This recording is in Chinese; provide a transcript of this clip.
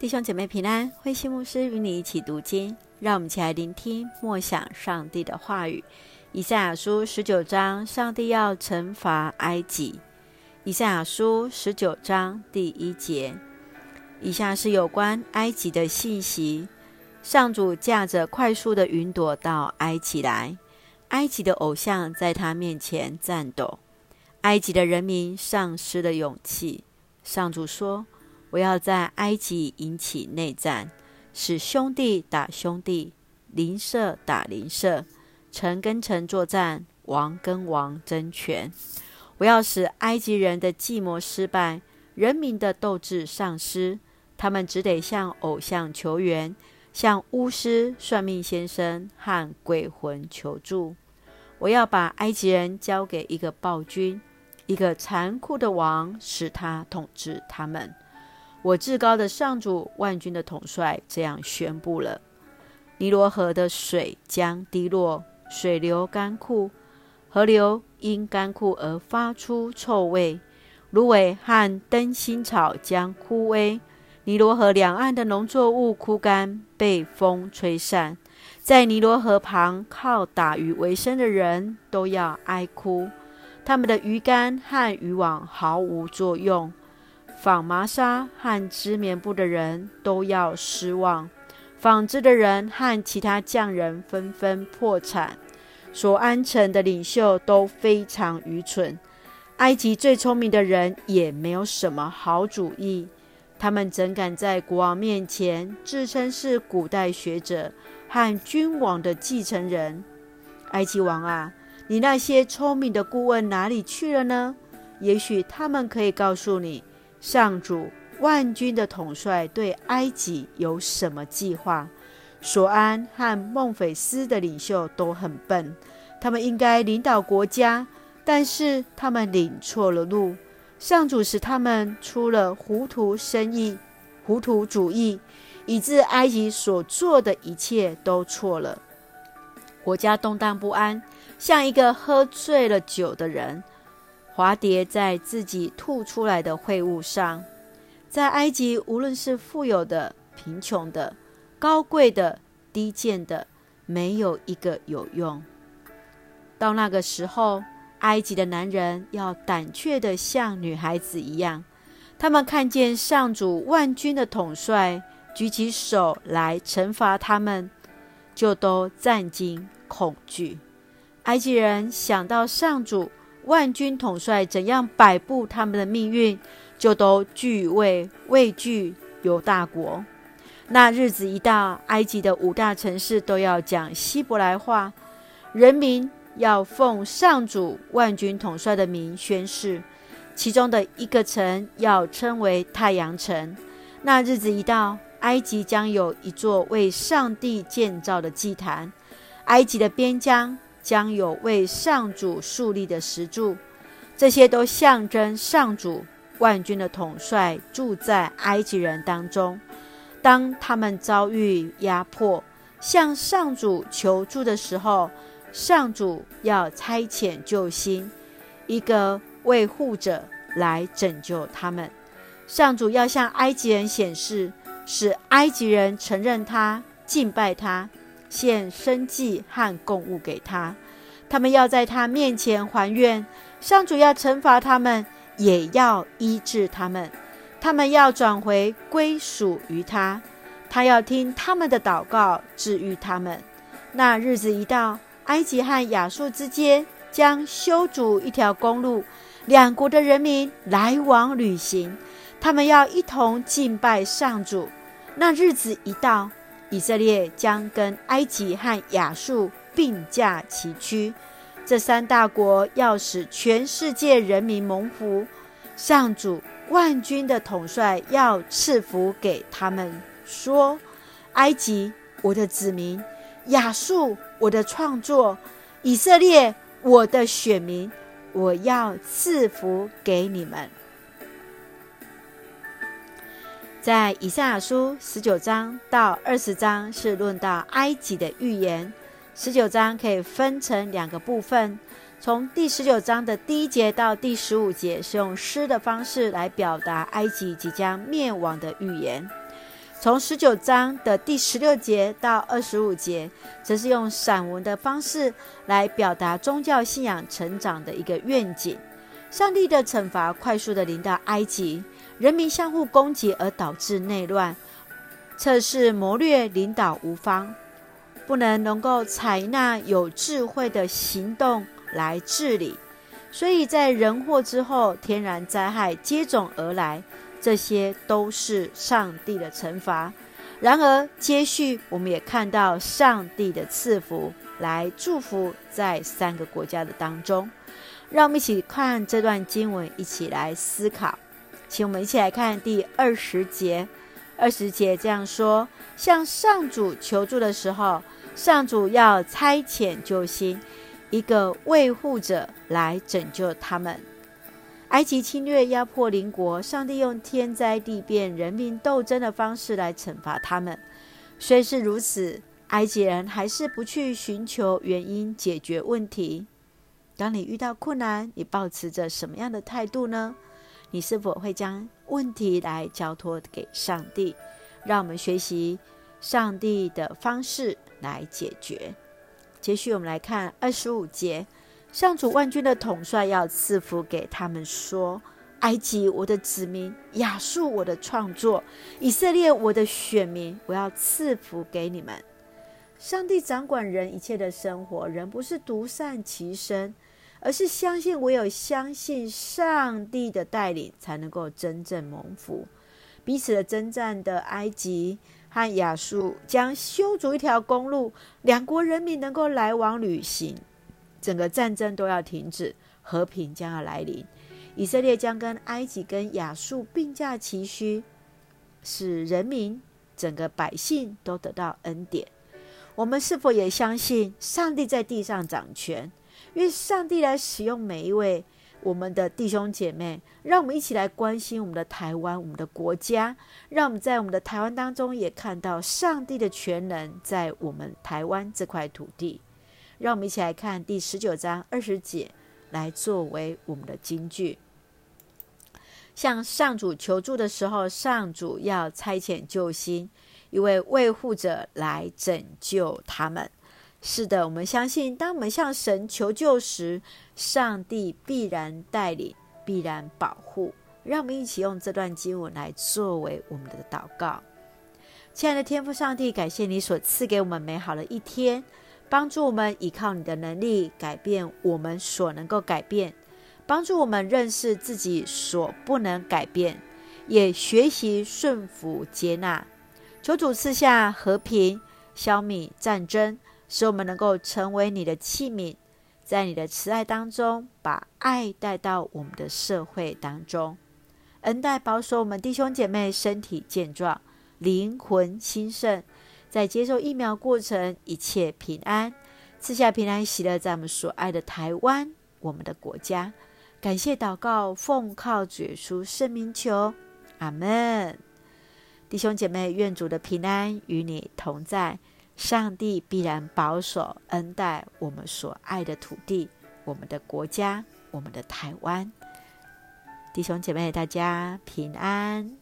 弟兄姐妹平安，灰心牧师与你一起读经，让我们一起来聆听默想上帝的话语。以赛亚书十九章，上帝要惩罚埃及。以赛亚书十九章第一节，以下是有关埃及的信息：上主驾着快速的云朵到埃及来，埃及的偶像在他面前颤抖，埃及的人民丧失了勇气。上主说。我要在埃及引起内战，使兄弟打兄弟，邻舍打邻舍，城跟城作战，王跟王争权。我要使埃及人的计谋失败，人民的斗志丧失，他们只得向偶像求援，向巫师、算命先生和鬼魂求助。我要把埃及人交给一个暴君，一个残酷的王，使他统治他们。我至高的上主，万军的统帅这样宣布了：尼罗河的水将滴落，水流干枯，河流因干枯而发出臭味，芦苇和灯心草将枯萎，尼罗河两岸的农作物枯干，被风吹散，在尼罗河旁靠打鱼为生的人都要哀哭，他们的鱼竿和渔网毫无作用。纺麻纱和织棉布的人都要失望，纺织的人和其他匠人纷纷破产。所安城的领袖都非常愚蠢，埃及最聪明的人也没有什么好主意。他们怎敢在国王面前自称是古代学者和君王的继承人？埃及王啊，你那些聪明的顾问哪里去了呢？也许他们可以告诉你。上主万军的统帅对埃及有什么计划？索安和孟菲斯的领袖都很笨，他们应该领导国家，但是他们领错了路。上主使他们出了糊涂生意、糊涂主意，以致埃及所做的一切都错了。国家动荡不安，像一个喝醉了酒的人。滑跌在自己吐出来的秽物上，在埃及，无论是富有的、贫穷的、高贵的、低贱的，没有一个有用。到那个时候，埃及的男人要胆怯的像女孩子一样，他们看见上主万军的统帅举起手来惩罚他们，就都战惊恐惧。埃及人想到上主。万军统帅怎样摆布他们的命运，就都惧畏畏惧犹大国。那日子一到，埃及的五大城市都要讲希伯来话，人民要奉上主万军统帅的名宣誓。其中的一个城要称为太阳城。那日子一到，埃及将有一座为上帝建造的祭坛，埃及的边疆。将有为上主树立的石柱，这些都象征上主万军的统帅住在埃及人当中。当他们遭遇压迫，向上主求助的时候，上主要差遣救星，一个卫护者来拯救他们。上主要向埃及人显示，使埃及人承认他，敬拜他。献生祭和供物给他，他们要在他面前还愿。上主要惩罚他们，也要医治他们。他们要转回归属于他，他要听他们的祷告，治愈他们。那日子一到，埃及和亚述之间将修筑一条公路，两国的人民来往旅行，他们要一同敬拜上主。那日子一到。以色列将跟埃及和亚述并驾齐驱，这三大国要使全世界人民蒙福。上主万军的统帅要赐福给他们，说：“埃及，我的子民；亚述，我的创作；以色列，我的选民，我要赐福给你们。”在以赛亚书十九章到二十章是论到埃及的预言。十九章可以分成两个部分，从第十九章的第一节到第十五节是用诗的方式来表达埃及即将灭亡的预言。从十九章的第十六节到二十五节，则是用散文的方式来表达宗教信仰成长的一个愿景。上帝的惩罚快速地临到埃及，人民相互攻击而导致内乱，测试谋略领导无方，不能能够采纳有智慧的行动来治理，所以在人祸之后，天然灾害接踵而来。这些都是上帝的惩罚。然而，接续我们也看到上帝的赐福，来祝福在三个国家的当中。让我们一起看这段经文，一起来思考。请我们一起来看第二十节。二十节这样说：向上主求助的时候，上主要差遣救星，一个卫护者来拯救他们。埃及侵略压迫邻国，上帝用天灾地变、人民斗争的方式来惩罚他们。虽是如此，埃及人还是不去寻求原因解决问题。当你遇到困难，你抱持着什么样的态度呢？你是否会将问题来交托给上帝？让我们学习上帝的方式来解决。接续我们来看二十五节。上主万军的统帅要赐福给他们，说：“埃及，我的子民；亚述，我的创作；以色列，我的选民，我要赐福给你们。”上帝掌管人一切的生活，人不是独善其身，而是相信唯有相信上帝的带领，才能够真正蒙福。彼此的征战的埃及和亚述将修筑一条公路，两国人民能够来往旅行。整个战争都要停止，和平将要来临。以色列将跟埃及、跟亚述并驾齐驱，使人民、整个百姓都得到恩典。我们是否也相信上帝在地上掌权？愿上帝来使用每一位我们的弟兄姐妹，让我们一起来关心我们的台湾、我们的国家，让我们在我们的台湾当中也看到上帝的全能在我们台湾这块土地。让我们一起来看第十九章二十节，来作为我们的金句。向上主求助的时候，上主要差遣救星，一位卫护者来拯救他们。是的，我们相信，当我们向神求救时，上帝必然带领，必然保护。让我们一起用这段经文来作为我们的祷告。亲爱的天父上帝，感谢你所赐给我们美好的一天。帮助我们依靠你的能力改变我们所能够改变，帮助我们认识自己所不能改变，也学习顺服接纳。求主赐下和平，消弭战争，使我们能够成为你的器皿，在你的慈爱当中，把爱带到我们的社会当中，恩待保守我们弟兄姐妹身体健壮，灵魂兴盛。在接受疫苗过程，一切平安，赐下平安喜乐，在我们所爱的台湾，我们的国家。感谢祷告，奉靠主耶稣圣名求，阿门。弟兄姐妹，愿主的平安与你同在，上帝必然保守恩待我们所爱的土地，我们的国家，我们的台湾。弟兄姐妹，大家平安。